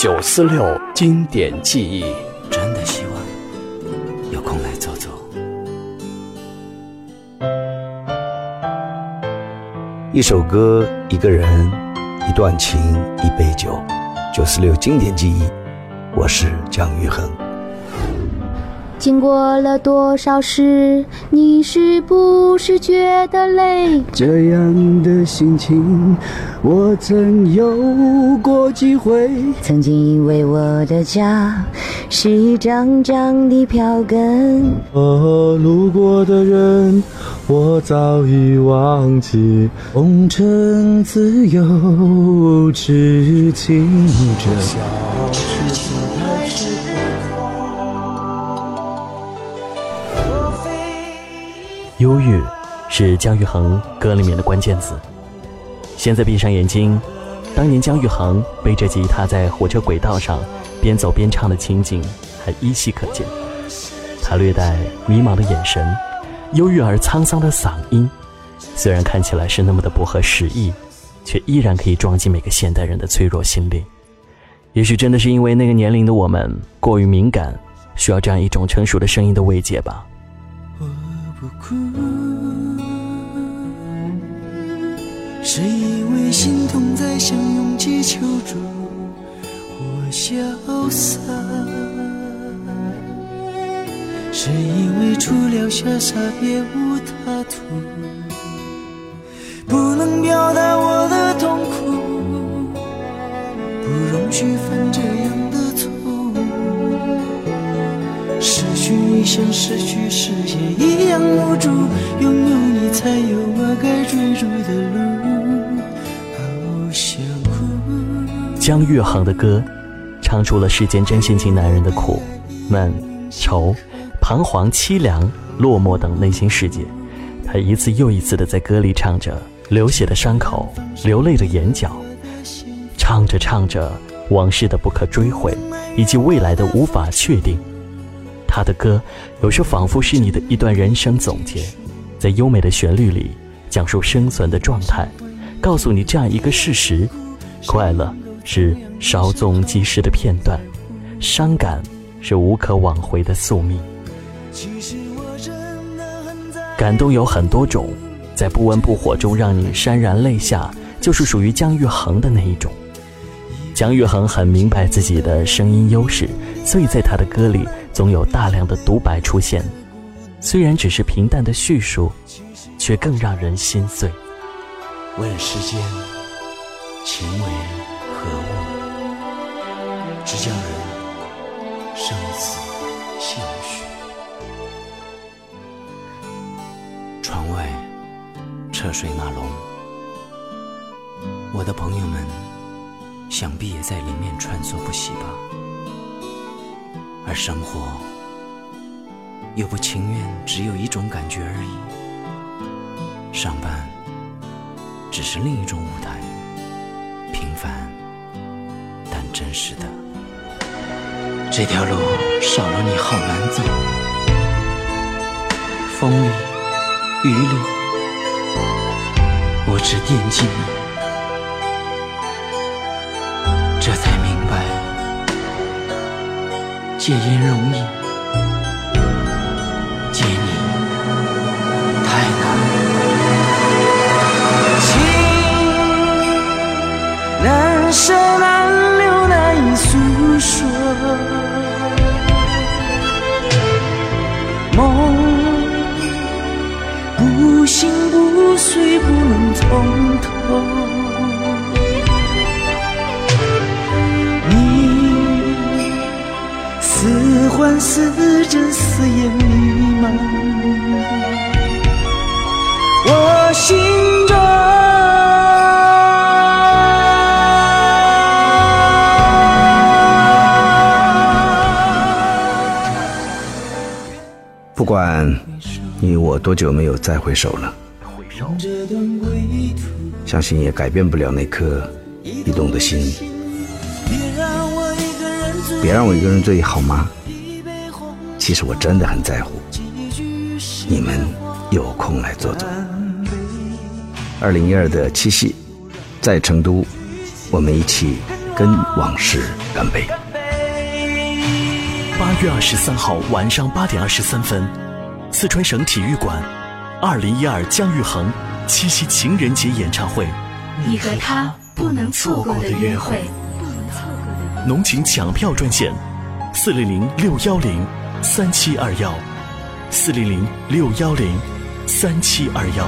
九四六经典记忆，真的希望有空来走走。一首歌，一个人，一段情，一杯酒。九四六经典记忆，我是姜育恒。经过了多少事，你是不是觉得累？这样的心情，我曾有过几回。曾经以为我的家是一张张的票根，哦路过的人，我早已忘记。红尘自有痴情者。忧郁是姜育恒歌里面的关键词。现在闭上眼睛，当年姜育恒背着吉他在火车轨道上边走边唱的情景还依稀可见。他略带迷茫的眼神，忧郁而沧桑的嗓音，虽然看起来是那么的不合时宜，却依然可以撞击每个现代人的脆弱心灵。也许真的是因为那个年龄的我们过于敏感，需要这样一种成熟的声音的慰藉吧。是因为心痛在向勇气求助，我潇洒；是因为除了潇洒别无他途，不能表达我的痛苦，不容许犯这样的错误，失去你像失去世界一样无助，拥有你才有我该追逐的路。姜育恒的歌，唱出了世间真性情男人的苦、闷、愁、彷徨、凄凉、落寞等内心世界。他一次又一次的在歌里唱着流血的伤口、流泪的眼角，唱着唱着往事的不可追悔，以及未来的无法确定。他的歌有时仿佛是你的一段人生总结，在优美的旋律里讲述生存的状态，告诉你这样一个事实：快乐是稍纵即逝的片段，伤感是无可挽回的宿命。感动有很多种，在不温不火中让你潸然泪下，就是属于姜育恒的那一种。姜育恒很明白自己的声音优势，所以在他的歌里总有大量的独白出现。虽然只是平淡的叙述，却更让人心碎。问世间情为何物，只叫人生死相许。窗外车水马龙，我的朋友们想必也在里面穿梭不息吧。而生活又不情愿只有一种感觉而已。上班只是另一种舞台，平凡真实的。这条路少了你好难走，风里雨里，我只惦记你，这才明白戒烟容易，不醒不睡不能从头。你似幻似真似烟弥漫，我心中。不管你我多久没有再回首了，相信也改变不了那颗移动的心。别让我一个人醉好吗？其实我真的很在乎。你们有空来坐坐。二零一二的七夕，在成都，我们一起跟往事干杯！八月二十三号晚上八点二十三分，四川省体育馆，二零一二姜育恒七夕情人节演唱会，你和他不能错过的约会。浓情抢票专线：四零零六幺零三七二幺，四零零六幺零三七二幺。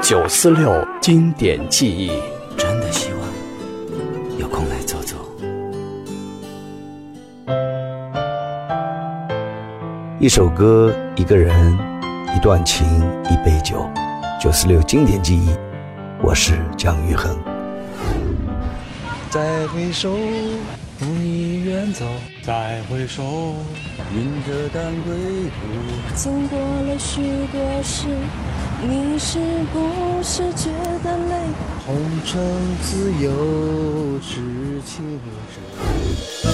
九四六经典记忆。一首歌，一个人，一段情，一杯酒。九四六经典记忆，我是姜育恒。再回首，风已远走；再回首，云遮淡归途。经过了许多事，你是不是觉得累？红尘自有知情者。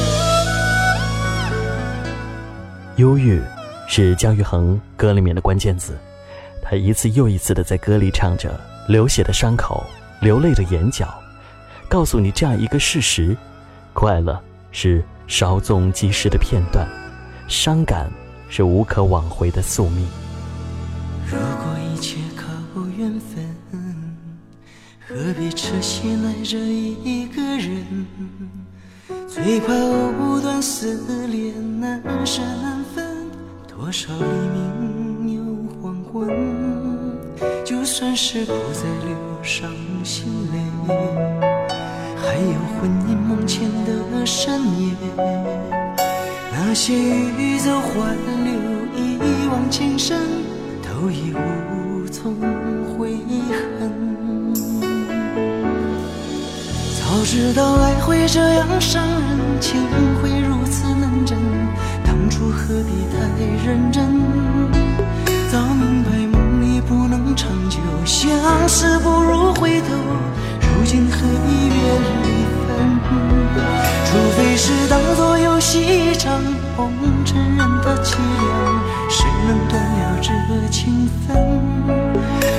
忧郁是姜育恒歌里面的关键字，他一次又一次的在歌里唱着流血的伤口、流泪的眼角，告诉你这样一个事实：快乐是稍纵即逝的片段，伤感是无可挽回的宿命。如果一切靠缘分，何必痴心爱着一个人？最怕藕断丝连，难舍难。多少黎明又黄昏，就算是不再流伤心泪，还有魂萦梦牵的深夜。那些欲走还留，一往情深，都已无从悔恨。早知道爱会这样伤人，情，初何必太认真？早明白梦里不能长久，相思不如回头，如今何必怨离分？除非是当作游戏一场，红尘人的凄凉，谁能断了这情分？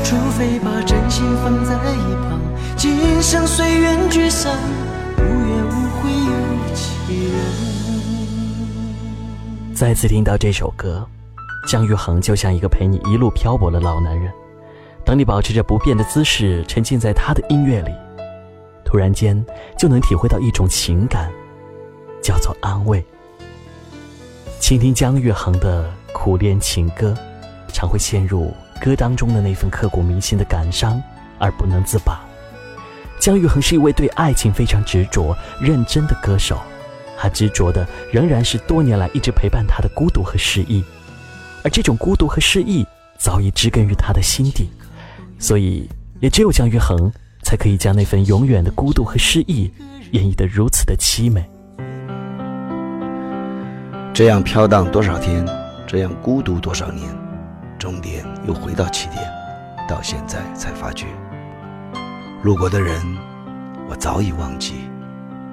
除非把真心放在一旁，今生随缘聚散，无怨无悔有几人。再次听到这首歌，姜育恒就像一个陪你一路漂泊的老男人。当你保持着不变的姿势，沉浸在他的音乐里，突然间就能体会到一种情感，叫做安慰。倾听姜育恒的苦恋情歌，常会陷入歌当中的那份刻骨铭心的感伤而不能自拔。姜育恒是一位对爱情非常执着、认真的歌手。他执着的仍然是多年来一直陪伴他的孤独和失意，而这种孤独和失意早已植根于他的心底，所以也只有姜育恒才可以将那份永远的孤独和失意演绎得如此的凄美。这样飘荡多少天，这样孤独多少年，终点又回到起点，到现在才发觉，路过的人我早已忘记，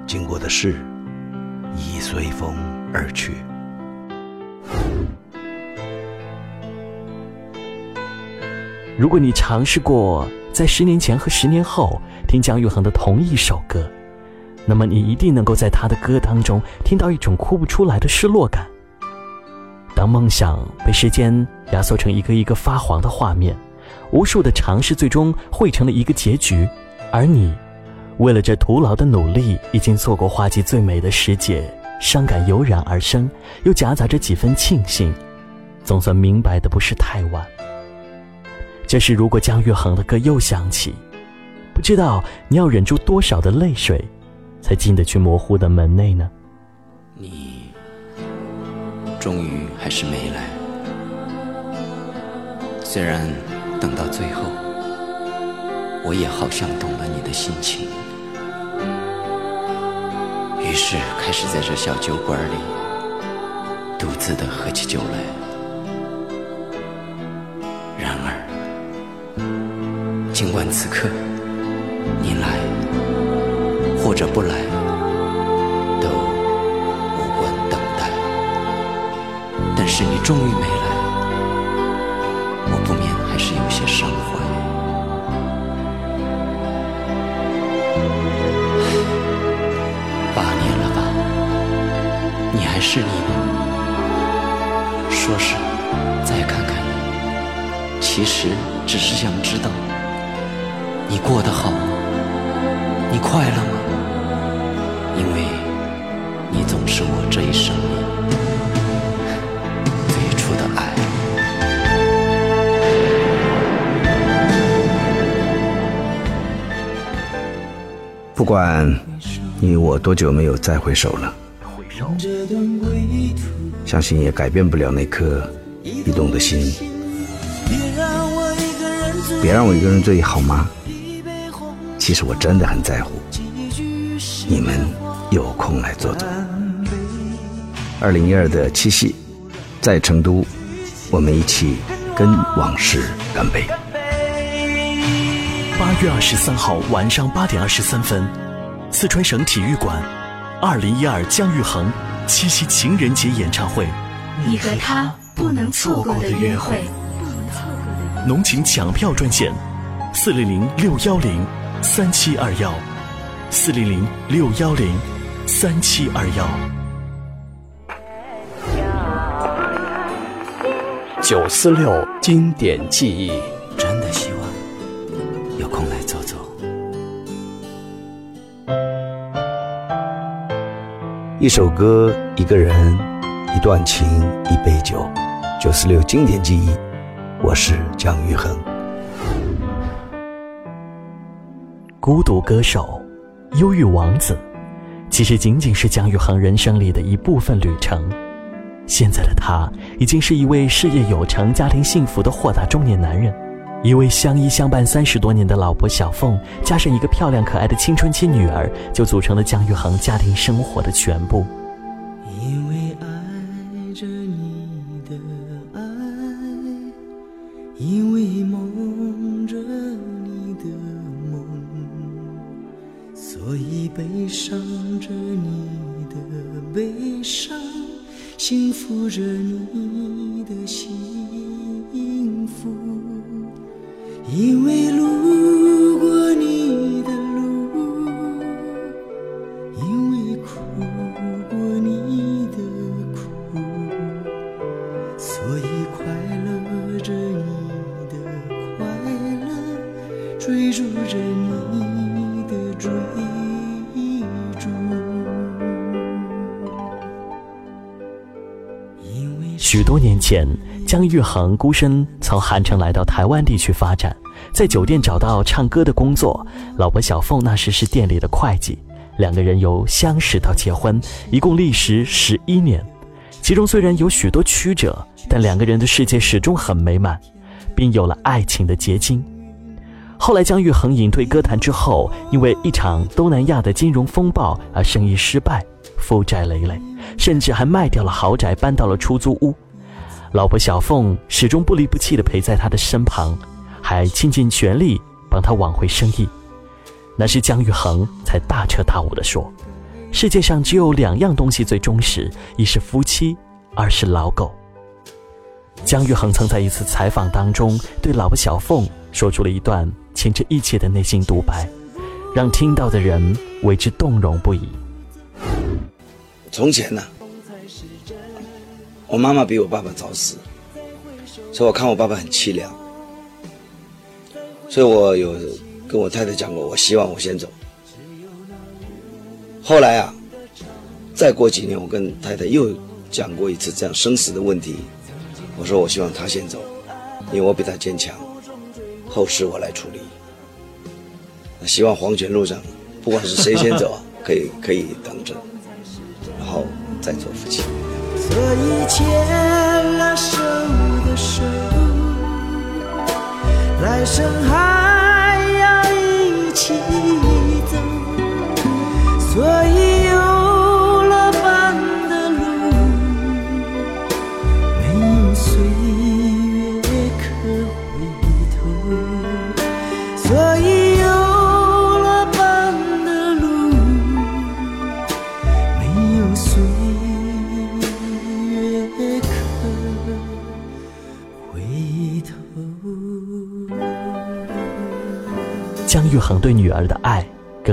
经过的事。已随风而去。如果你尝试过在十年前和十年后听姜育恒的同一首歌，那么你一定能够在他的歌当中听到一种哭不出来的失落感。当梦想被时间压缩成一个一个发黄的画面，无数的尝试最终汇成了一个结局，而你。为了这徒劳的努力，已经错过花季最美的时节，伤感油然而生，又夹杂着几分庆幸，总算明白的不是太晚。这时，如果姜育恒的歌又响起，不知道你要忍住多少的泪水，才进得去模糊的门内呢？你终于还是没来，虽然等到最后，我也好像懂了你的心情。于是开始在这小酒馆里独自的喝起酒来。然而，尽管此刻你来或者不来都无关等待，但是你终于没来，是你吗？说是，再看看你。其实只是想知道你过得好吗？你快乐吗？因为你总是我这一生最初的爱。不管你我多久没有再回首了。相信也改变不了那颗移动的心。别让我一个人醉，好吗？其实我真的很在乎。你们有空来坐坐。二零一二的七夕，在成都，我们一起跟往事干杯。八月二十三号晚上八点二十三分，四川省体育馆，二零一二姜育恒七夕情人节演唱会，你和他不能错过的约会。浓情抢票专线：四零零六幺零三七二幺，四零零六幺零三七二幺。九四六经典记忆，真的希望有空来坐坐。一首歌，一个人，一段情，一杯酒。九四六经典记忆，我是姜育恒。孤独歌手，忧郁王子，其实仅仅是姜育恒人生里的一部分旅程。现在的他已经是一位事业有成、家庭幸福的豁达中年男人，一位相依相伴三十多年的老婆小凤，加上一个漂亮可爱的青春期女儿，就组成了姜育恒家庭生活的全部。前，姜育恒孤身从韩城来到台湾地区发展，在酒店找到唱歌的工作。老婆小凤那时是店里的会计，两个人由相识到结婚，一共历时十一年。其中虽然有许多曲折，但两个人的世界始终很美满，并有了爱情的结晶。后来，姜育恒隐退歌坛之后，因为一场东南亚的金融风暴而生意失败，负债累累，甚至还卖掉了豪宅，搬到了出租屋。老婆小凤始终不离不弃地陪在他的身旁，还倾尽全力帮他挽回生意。那时，姜育恒才大彻大悟地说：“世界上只有两样东西最忠实，一是夫妻，二是老狗。”姜育恒曾在一次采访当中对老婆小凤说出了一段情真意切的内心独白，让听到的人为之动容不已。从前呢、我妈妈比我爸爸早死，所以我看我爸爸很凄凉，所以我有跟我太太讲过，我希望我先走。后来啊，再过几年，我跟太太又讲过一次这样生死的问题，我说我希望她先走，因为我比她坚强，后事我来处理。希望黄泉路上，不管是谁先走，可以可以等着，然后再做夫妻。所以牵了手的手，来生还要一起走。所以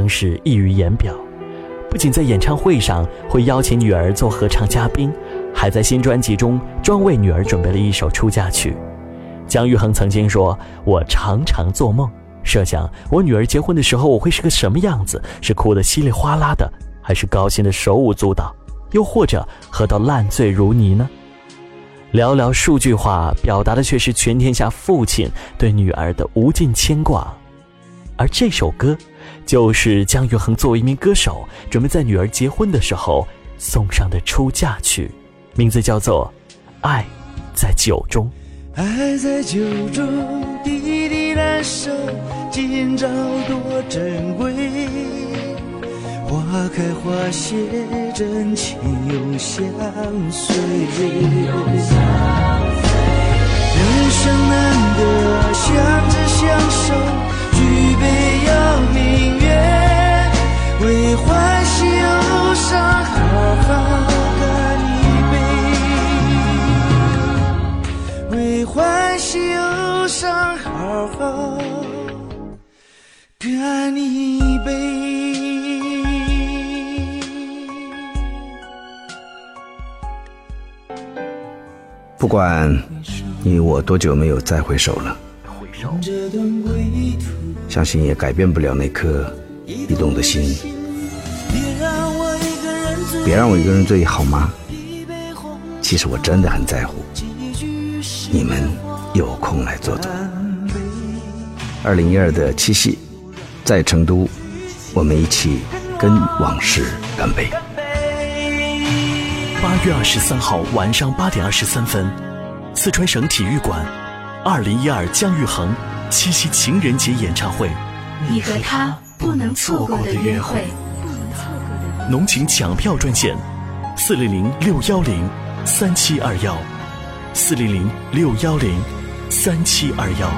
是溢于言表，不仅在演唱会上会邀请女儿做合唱嘉宾，还在新专辑中专为女儿准备了一首出嫁曲。姜育恒曾经说：“我常常做梦，设想我女儿结婚的时候我会是个什么样子，是哭得稀里哗啦的，还是高兴的手舞足蹈，又或者喝到烂醉如泥呢？”寥寥数句话，表达的却是全天下父亲对女儿的无尽牵挂。而这首歌，就是姜育恒作为一名歌手，准备在女儿结婚的时候送上的出嫁曲，名字叫做《爱在酒中》。爱在酒中，滴滴燃烧，今朝多珍贵。花开花谢，真情永相随。人生难得，相知相守，举杯邀明，为欢喜忧伤好好干一杯，为欢喜忧伤好好干一杯。不管你我多久没有再回首了，相信也改变不了那颗移动的心。别让我一个人醉，好吗？其实我真的很在乎。你们有空来坐坐。二零一二的七夕，在成都，我们一起跟往事干杯。八月二十三号晚上八点二十三分，四川省体育馆，二零一二姜育恒七夕情人节演唱会，你和他不能错过的约会。浓情抢票专线：四零零六幺零三七二幺，四零零六幺零三七二幺。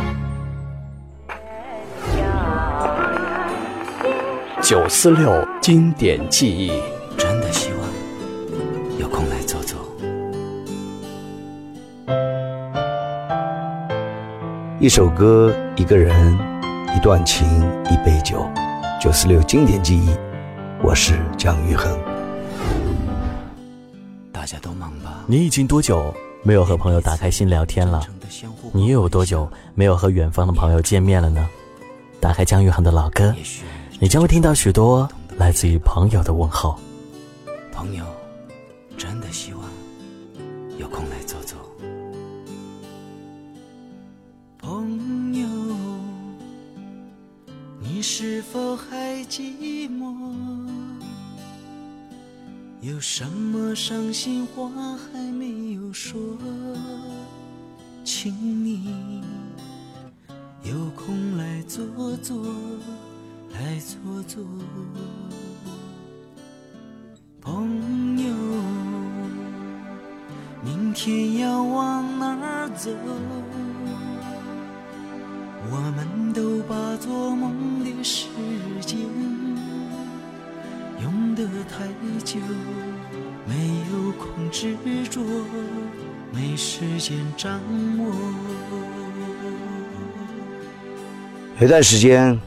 九四六经典记忆，真的希望有空来走走。一首歌，一个人，一段情，一杯酒。九四六经典记忆，我是姜育恒。大家都忙吧。你已经多久没有和朋友打开心聊天了？你又有多久没有和远方的朋友见面了呢？打开姜育恒的老歌，你将会听到许多来自于朋友的问候。朋友，真的希望有空来走走。朋友，你是否还寂寞？有什么伤心话还没有说？请你有空来坐坐，来坐坐。朋友，明天要往哪儿走？我们都把做梦的时间得太久，没有空执着，没时间掌握。有段时间，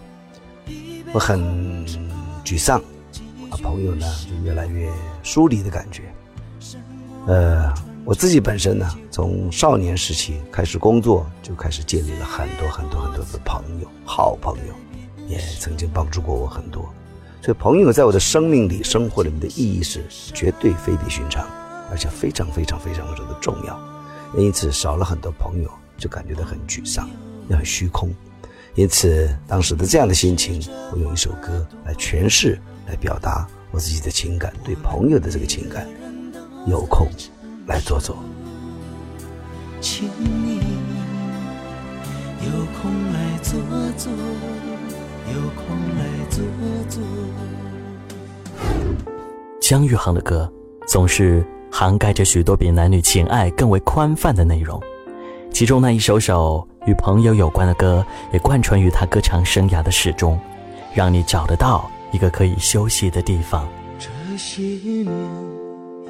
我很沮丧，啊，朋友呢就越来越疏离的感觉。呃，我自己本身呢，从少年时期开始工作，就开始建立了很多很多很多的朋友，好朋友，也曾经帮助过我很多。所以，朋友在我的生命里、生活里面的意义是绝对非比寻常，而且非常非常非常非常的重要。因此，少了很多朋友，就感觉到很沮丧，也很虚空。因此，当时的这样的心情，我用一首歌来诠释、来表达我自己的情感，对朋友的这个情感。有空来坐坐，请你有空来坐坐，有空来坐坐。姜育恒的歌总是涵盖着许多比男女情爱更为宽泛的内容，其中那一首首与朋友有关的歌，也贯穿于他歌唱生涯的始终，让你找得到一个可以休息的地方。这些年，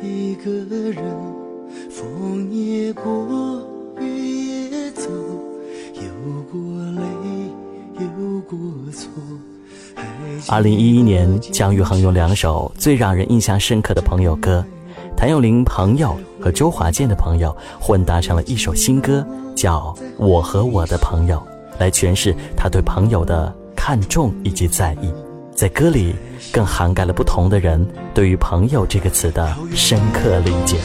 一个人，风二零一一年，姜育恒有两首最让人印象深刻的朋友歌，谭咏麟朋友和周华健的朋友混搭成了一首新歌，叫《我和我的朋友》，来诠释他对朋友的看重以及在意。在歌里，更涵盖了不同的人对于“朋友”这个词的深刻理解。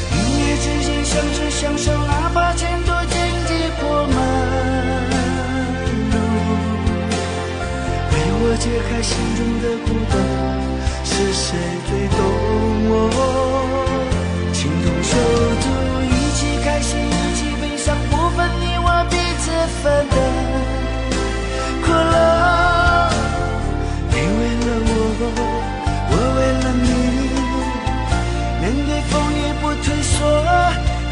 解开心中的孤单，是谁最懂我？情同手足，一起开心，一起悲伤，不分你我，彼此分担。快乐，你为了我，我为了你，面对风雨不退缩，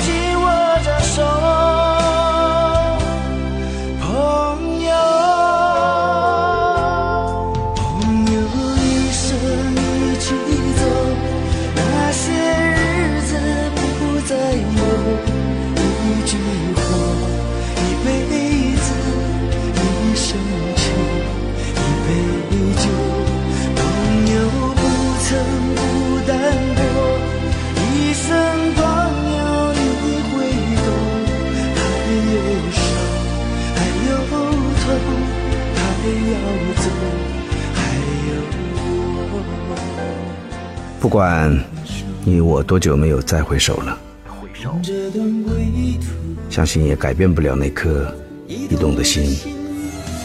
紧握着手。不管你我多久没有再回首了，相信也改变不了那颗移动的心。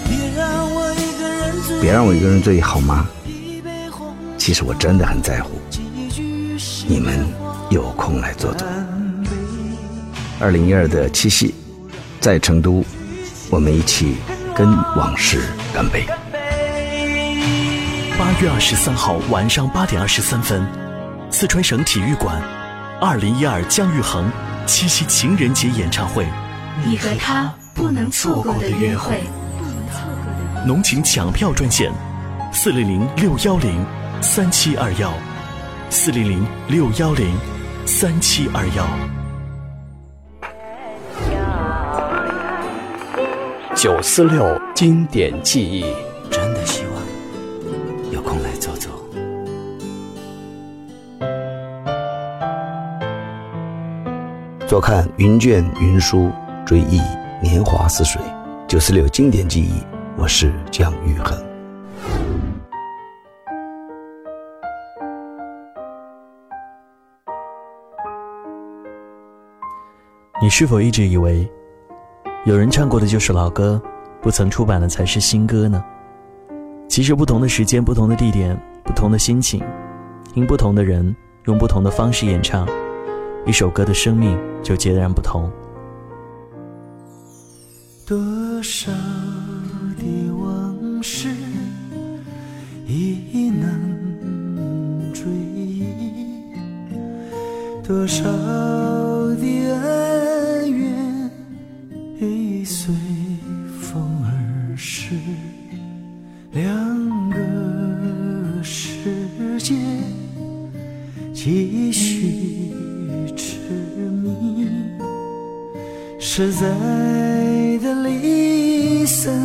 别让我一个人醉，好吗？其实我真的很在乎。你们有空来坐坐。二零一二的七夕，在成都，我们一起跟往事干杯。八月二十三号晚上八点二十三分，四川省体育馆，二零一二姜育恒七夕情人节演唱会，你和他不能错过的约会。不能错过的浓情抢票专线：四零零六幺零三七二幺，四零零六幺零三七二幺。九四六经典记忆。坐看云卷云舒，追忆年华似水。九四六经典记忆，我是姜育恒。你是否一直以为，有人唱过的就是老歌，不曾出版的才是新歌呢？其实，不同的时间、不同的地点、不同的心情，听不同的人用不同的方式演唱。一首歌的生命就截然不同。多少的往事已难追忆，多少的恩怨已随风而逝，两个世界继续。实在的离散，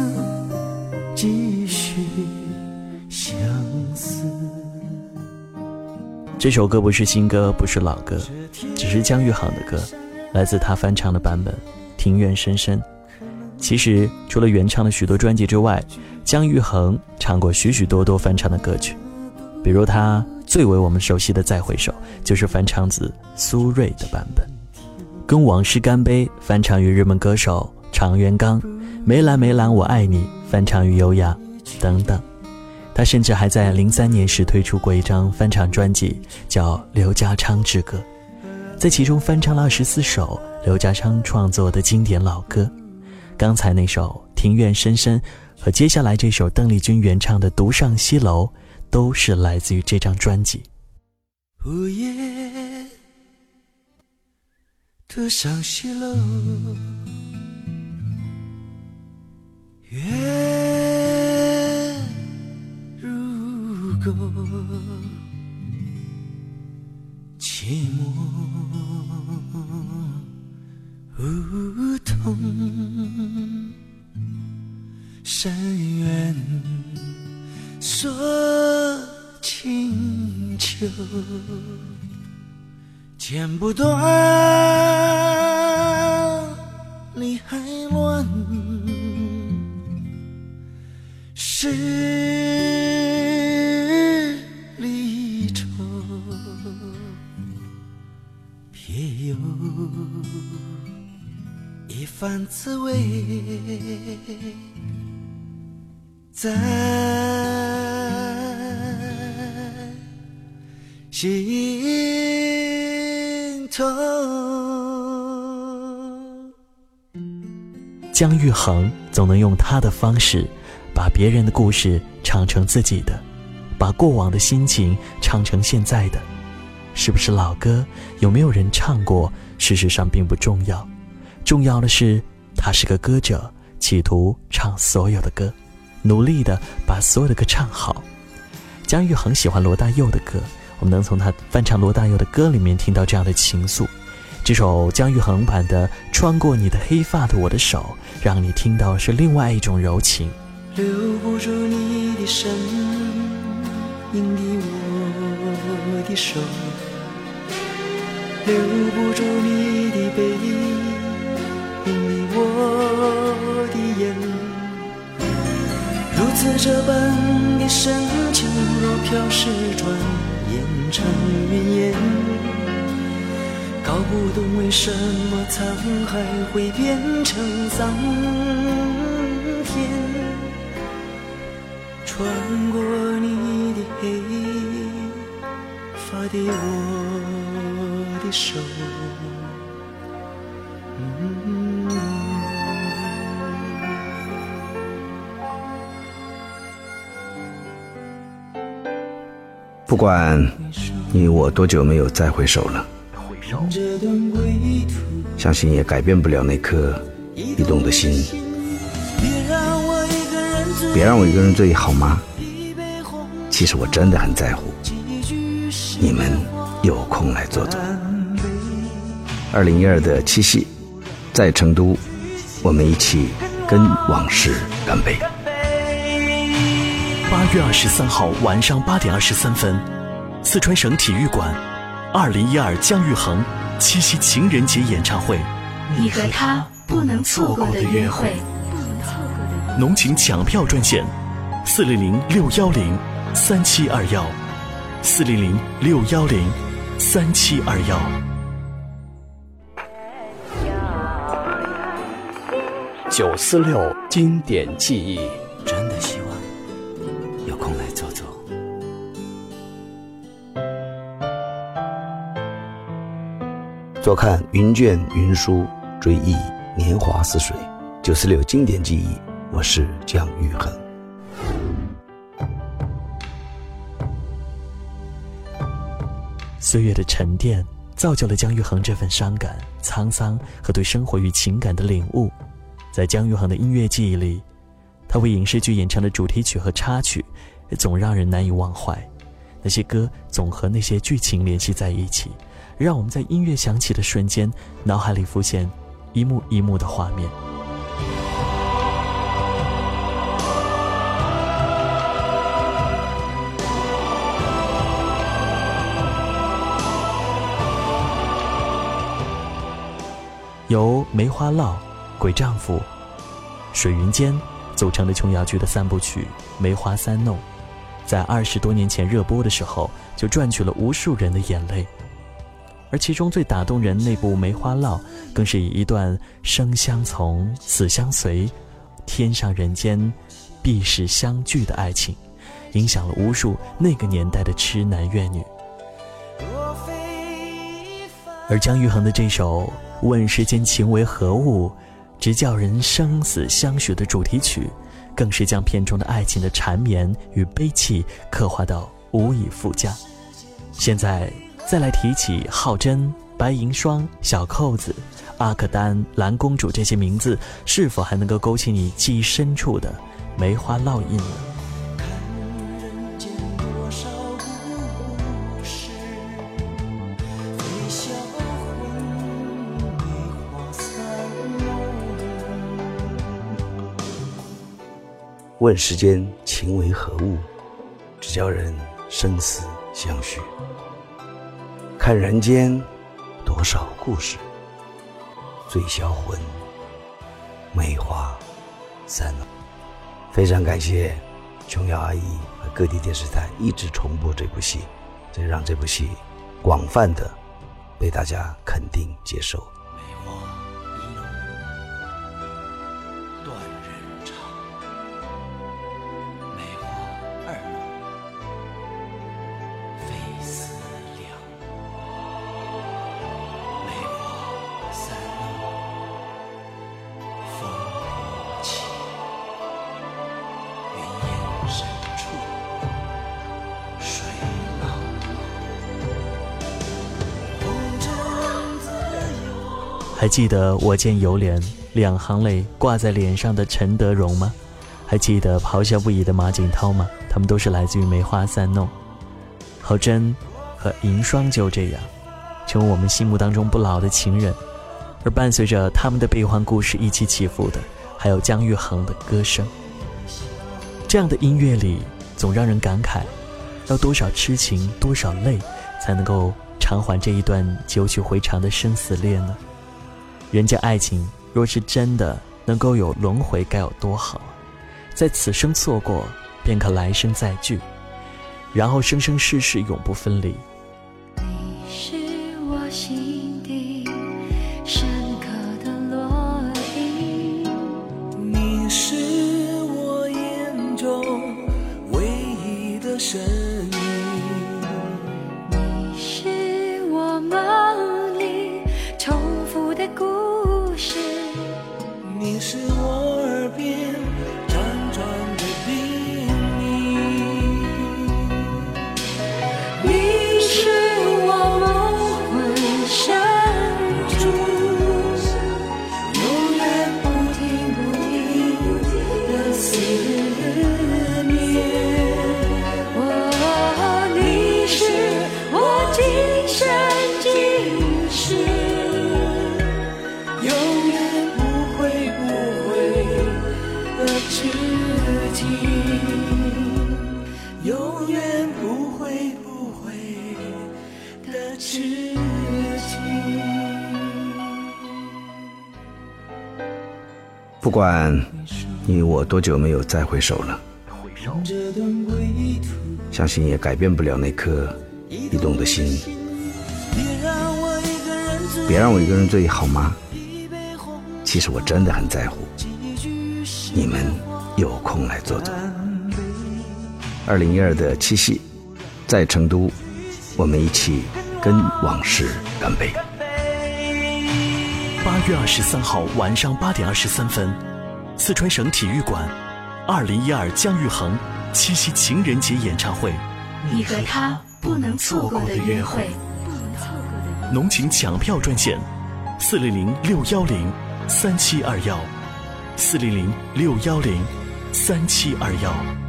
继续相思。这首歌不是新歌，不是老歌，只是姜育恒的歌，来自他翻唱的版本《庭院深深》。其实，除了原唱的许多专辑之外，姜育恒唱过许许多多翻唱的歌曲，比如他最为我们熟悉的《再回首》，就是翻唱自苏芮的版本。跟往事干杯，翻唱于日本歌手常元刚；梅兰梅兰我爱你，翻唱于优雅等等。他甚至还在零三年时推出过一张翻唱专辑，叫《刘家昌之歌》，在其中翻唱了二十四首刘家昌创作的经典老歌。刚才那首《庭院深深》和接下来这首邓丽君原唱的《独上西楼》，都是来自于这张专辑。独上西楼，月如钩，寂寞梧桐，深院锁清秋。剪不断，一番滋味在心头。姜育恒总能用他的方式，把别人的故事唱成自己的，把过往的心情唱成现在的。是不是老歌，有没有人唱过，事实上并不重要，重要的是他是个歌者，企图唱所有的歌，努力的把所有的歌唱好。姜育恒喜欢罗大佑的歌，我们能从他翻唱罗大佑的歌里面听到这样的情愫。这首姜育恒版的《穿过你的黑发的我的手》，让你听到是另外一种柔情。留不住你的身影的我的手，留不住你的背影眼，如此这般的深情，若飘逝转眼成云烟。搞不懂为什么沧海会变成桑田，穿过你的黑发的我的手。不管你我多久没有再回首了，这段归途，相信也改变不了那颗移动的心。别让我一个人醉，好吗？其实我真的很在乎。你们有空来坐坐。二零一二的七夕，在成都，我们一起跟往事干杯。八月二十三号晚上八点二十三分，四川省体育馆，二零一二姜育恒七夕情人节演唱会，你和他不能错过的约会。浓情抢票专线：四零零六幺零三七二幺，四零零六幺零三七二幺。九四六经典记忆，坐看云卷云舒，追忆年华似水。九四六经典记忆，我是姜育恒。岁月的沉淀，造就了姜育恒这份伤感、沧桑和对生活与情感的领悟。在姜育恒的音乐记忆里，他为影视剧演唱的主题曲和插曲，总让人难以忘怀。那些歌总和那些剧情联系在一起，让我们在音乐响起的瞬间，脑海里浮现一幕一幕的画面。由梅花烙、鬼丈夫、水云间组成的琼瑶剧的三部曲《梅花三弄》，在二十多年前热播的时候，就赚取了无数人的眼泪。而其中最打动人那部《梅花烙》，更是以一段生相从，死相随，天上人间，必是相聚的爱情，影响了无数那个年代的痴男怨女。而姜育恒的这首《问世间情为何物》，直叫人生死相许的主题曲，更是将片中的爱情的缠绵与悲戚刻画到无以复加。现在再来提起浩真、白银霜、小扣子、阿克丹、蓝公主这些名字，是否还能够勾起你记忆深处的梅花烙印呢？问世间情为何物，只叫人生死相许。看人间多少故事？醉销魂，梅花三弄。非常感谢琼瑶阿姨和各地电视台一直重播这部戏，这让这部戏广泛的被大家肯定接受。还记得我见犹怜两行泪挂在脸上的陈德容吗？还记得咆哮不已的马景涛吗？他们都是来自于《梅花三弄》。郝真和银霜就这样，成为我们心目当中不老的情人。而伴随着他们的悲欢故事一起起伏的，还有姜育恒的歌声。这样的音乐里，总让人感慨：要多少痴情，多少泪，才能够偿还这一段久曲回肠的生死恋呢？人间爱情若是真的能够有轮回，该有多好！在此生错过，便可来生再聚，然后生生世世永不分离。永远不会不会的痴情。不管你我多久没有再回首了，相信也改变不了那颗驿动的心。别让我一个人醉，好吗？其实我真的很在乎。你们有空来坐坐。二零一二的七夕，在成都，我们一起跟往事干杯。八月二十三号晚上八点二十三分，四川省体育馆，二零一二姜育恒七夕情人节演唱会，你和他不能错过的约会。浓情抢票专线：四零零六幺零三七二幺，四零零六幺零三七二幺。